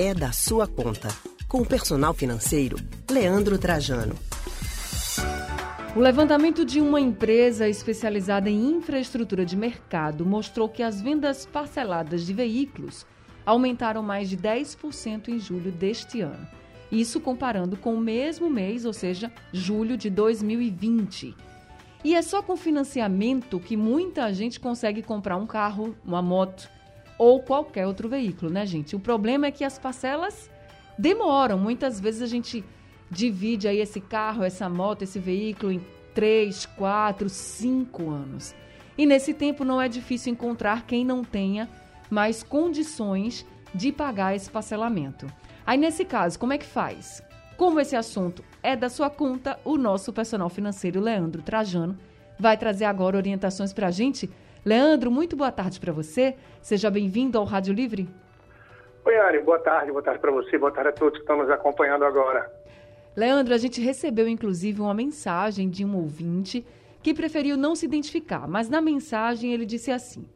é da sua conta. Com o personal financeiro, Leandro Trajano. O levantamento de uma empresa especializada em infraestrutura de mercado mostrou que as vendas parceladas de veículos aumentaram mais de 10% em julho deste ano. Isso comparando com o mesmo mês, ou seja, julho de 2020. E é só com financiamento que muita gente consegue comprar um carro, uma moto ou qualquer outro veículo, né, gente? O problema é que as parcelas demoram. Muitas vezes a gente divide aí esse carro, essa moto, esse veículo em três, quatro, cinco anos. E nesse tempo não é difícil encontrar quem não tenha mais condições de pagar esse parcelamento. Aí nesse caso, como é que faz? Como esse assunto é da sua conta, o nosso personal financeiro Leandro Trajano vai trazer agora orientações para a gente. Leandro, muito boa tarde para você. Seja bem-vindo ao Rádio Livre. Oi, Ari, boa tarde, boa tarde para você, boa tarde a todos que estão nos acompanhando agora. Leandro, a gente recebeu inclusive uma mensagem de um ouvinte que preferiu não se identificar, mas na mensagem ele disse assim: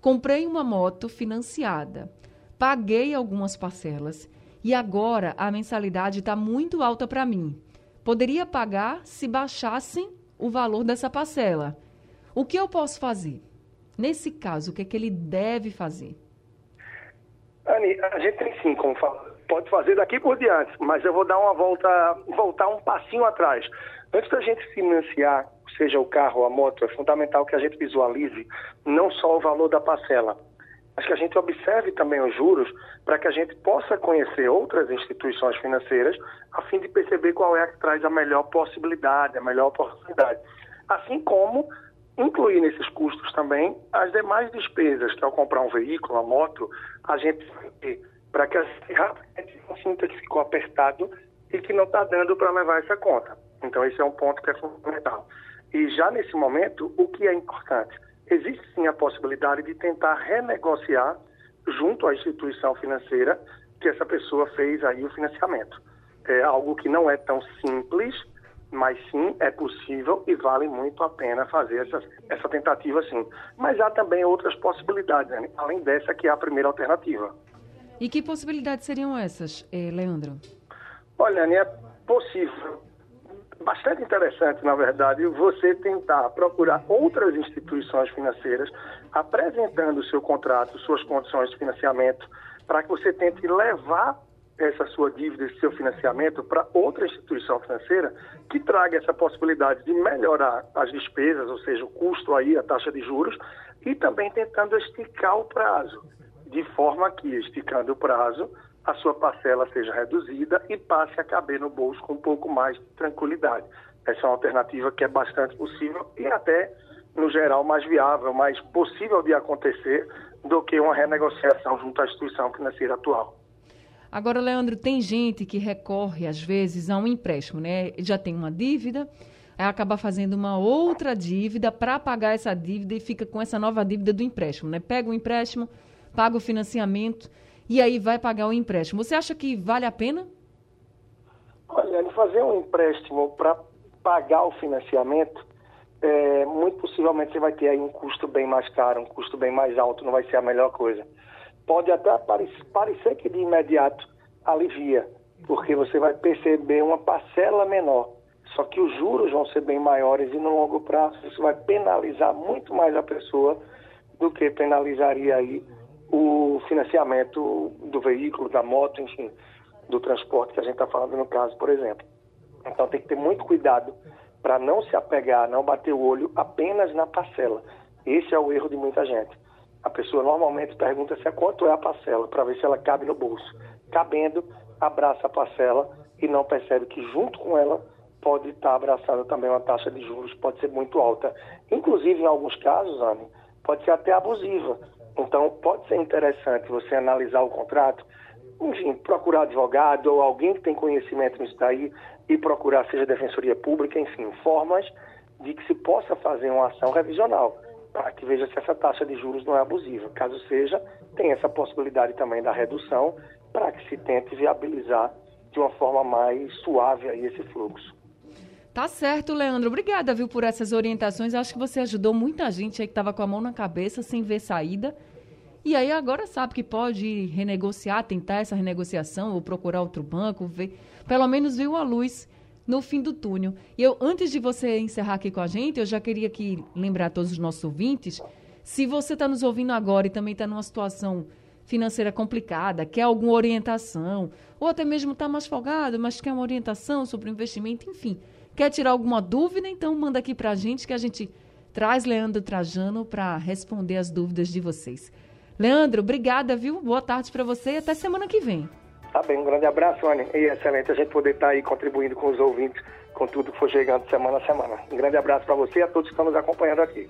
Comprei uma moto financiada, paguei algumas parcelas e agora a mensalidade está muito alta para mim. Poderia pagar se baixassem o valor dessa parcela. O que eu posso fazer? Nesse caso, o que, é que ele deve fazer? Anny, a gente tem sim como pode fazer daqui por diante, mas eu vou dar uma volta, voltar um passinho atrás. Antes da gente financiar, seja o carro ou a moto, é fundamental que a gente visualize não só o valor da parcela, mas que a gente observe também os juros para que a gente possa conhecer outras instituições financeiras a fim de perceber qual é a que traz a melhor possibilidade, a melhor oportunidade. Assim como incluir nesses custos também as demais despesas, que ao comprar um veículo, uma moto, a gente para que a gente não sinta que ficou apertado e que não está dando para levar essa conta. Então, esse é um ponto que é fundamental. E já nesse momento, o que é importante? Existe sim a possibilidade de tentar renegociar junto à instituição financeira que essa pessoa fez aí o financiamento. É algo que não é tão simples, mas sim é possível e vale muito a pena fazer essa, essa tentativa sim. Mas há também outras possibilidades, né? além dessa que é a primeira alternativa. E que possibilidades seriam essas, eh, Leandro? Olha, é possível, bastante interessante, na verdade, você tentar procurar outras instituições financeiras apresentando o seu contrato, suas condições de financiamento, para que você tente levar essa sua dívida, esse seu financiamento para outra instituição financeira que traga essa possibilidade de melhorar as despesas, ou seja, o custo aí, a taxa de juros, e também tentando esticar o prazo de forma que, esticando o prazo, a sua parcela seja reduzida e passe a caber no bolso com um pouco mais de tranquilidade. Essa é uma alternativa que é bastante possível e até, no geral, mais viável, mais possível de acontecer do que uma renegociação junto à instituição financeira atual. Agora, Leandro, tem gente que recorre, às vezes, a um empréstimo, né? Já tem uma dívida, acaba fazendo uma outra dívida para pagar essa dívida e fica com essa nova dívida do empréstimo, né? Pega o empréstimo, paga o financiamento e aí vai pagar o empréstimo. Você acha que vale a pena? Olha, fazer um empréstimo para pagar o financiamento, é, muito possivelmente você vai ter aí um custo bem mais caro, um custo bem mais alto, não vai ser a melhor coisa. Pode até parecer que de imediato alivia, porque você vai perceber uma parcela menor. Só que os juros vão ser bem maiores e no longo prazo isso vai penalizar muito mais a pessoa do que penalizaria aí o financiamento do veículo, da moto, enfim, do transporte que a gente está falando no caso, por exemplo. Então tem que ter muito cuidado para não se apegar, não bater o olho apenas na parcela. Esse é o erro de muita gente. A pessoa normalmente pergunta se é quanto é a parcela, para ver se ela cabe no bolso. Cabendo, abraça a parcela e não percebe que junto com ela pode estar abraçando também uma taxa de juros, pode ser muito alta. Inclusive, em alguns casos, Anne, pode ser até abusiva então, pode ser interessante você analisar o contrato, enfim, procurar advogado ou alguém que tem conhecimento nisso daí e procurar, seja defensoria pública, enfim, formas de que se possa fazer uma ação revisional para que veja se essa taxa de juros não é abusiva. Caso seja, tem essa possibilidade também da redução para que se tente viabilizar de uma forma mais suave aí esse fluxo. Tá certo, Leandro. Obrigada, viu, por essas orientações. Acho que você ajudou muita gente aí que estava com a mão na cabeça, sem ver saída. E aí agora sabe que pode renegociar, tentar essa renegociação ou procurar outro banco, ver, pelo menos viu a luz no fim do túnel. E eu, antes de você encerrar aqui com a gente, eu já queria aqui lembrar a todos os nossos ouvintes, se você está nos ouvindo agora e também está numa situação financeira complicada, quer alguma orientação, ou até mesmo está mais folgado, mas quer uma orientação sobre o investimento, enfim, quer tirar alguma dúvida, então manda aqui para a gente que a gente traz Leandro Trajano para responder as dúvidas de vocês. Leandro, obrigada, viu? Boa tarde para você e até semana que vem. Tá bem, um grande abraço, Anny. E excelente a gente poder estar tá aí contribuindo com os ouvintes, com tudo que for chegando semana a semana. Um grande abraço para você e a todos que estão nos acompanhando aqui.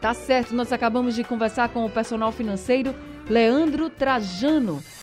Tá certo, nós acabamos de conversar com o personal financeiro Leandro Trajano.